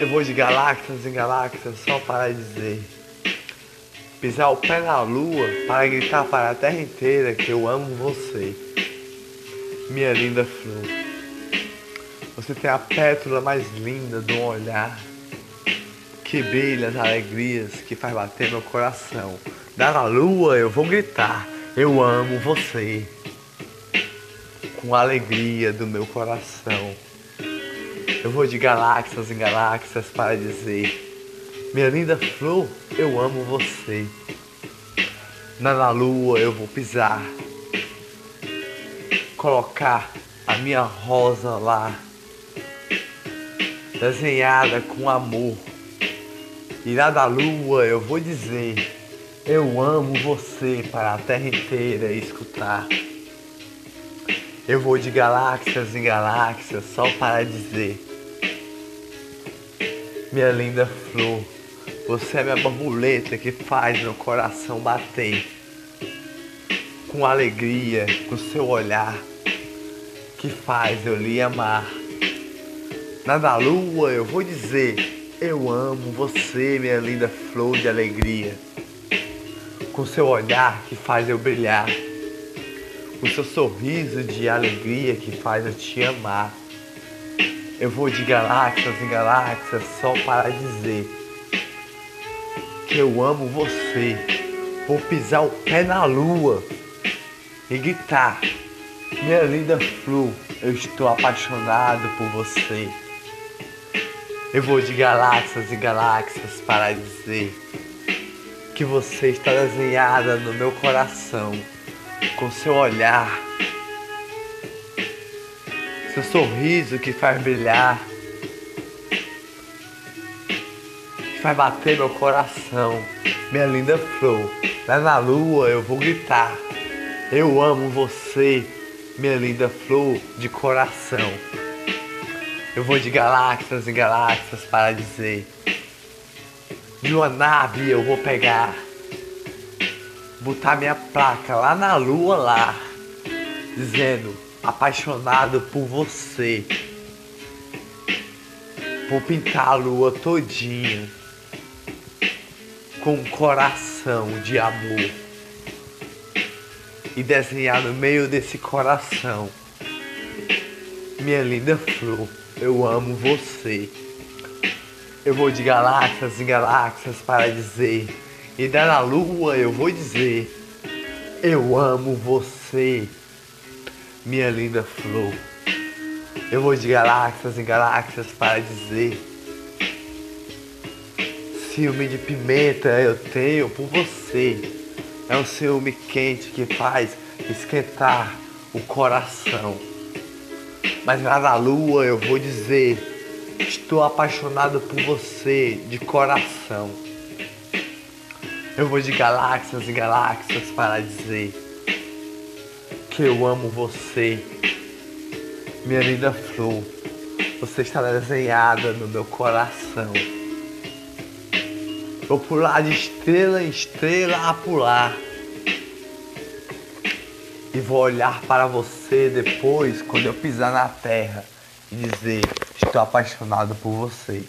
Eu vou de galáxias em galáxias só para dizer. Pisar o pé na lua para gritar para a terra inteira que eu amo você. Minha linda flor. Você tem a pétala mais linda do olhar que brilha as alegrias que faz bater meu coração. Da lua eu vou gritar, eu amo você. Com a alegria do meu coração. Eu vou de galáxias em galáxias para dizer: Minha linda flor, eu amo você. Na lua eu vou pisar, colocar a minha rosa lá, desenhada com amor. E lá da lua eu vou dizer: Eu amo você para a terra inteira escutar. Eu vou de galáxias em galáxias só para dizer minha linda flor, você é minha borboleta que faz meu coração bater. Com alegria, com seu olhar, que faz eu lhe amar. Na da lua eu vou dizer, eu amo você, minha linda flor de alegria. Com seu olhar que faz eu brilhar. Com seu sorriso de alegria que faz eu te amar. Eu vou de galáxias em galáxias só para dizer que eu amo você. Vou pisar o pé na lua e gritar: Minha linda flor, eu estou apaixonado por você. Eu vou de galáxias e galáxias para dizer que você está desenhada no meu coração com seu olhar seu sorriso que faz brilhar, que faz bater meu coração, minha linda flor. Lá na lua eu vou gritar, eu amo você, minha linda flor de coração. Eu vou de galáxias e galáxias para dizer, de uma nave eu vou pegar, botar minha placa lá na lua lá, dizendo apaixonado por você. Vou pintar a lua todinha com um coração de amor. E desenhar no meio desse coração. Minha linda flor, eu amo você. Eu vou de galáxias em galáxias para dizer, e da lua eu vou dizer, eu amo você minha linda flor. Eu vou de galáxias em galáxias para dizer: ciúme de pimenta eu tenho por você. É um ciúme quente que faz esquentar o coração. Mas lá na lua eu vou dizer: estou apaixonado por você de coração. Eu vou de galáxias e galáxias para dizer que eu amo você, minha linda flor. Você está desenhada no meu coração. Vou pular de estrela em estrela a pular. E vou olhar para você depois, quando eu pisar na terra, e dizer: Estou apaixonado por você.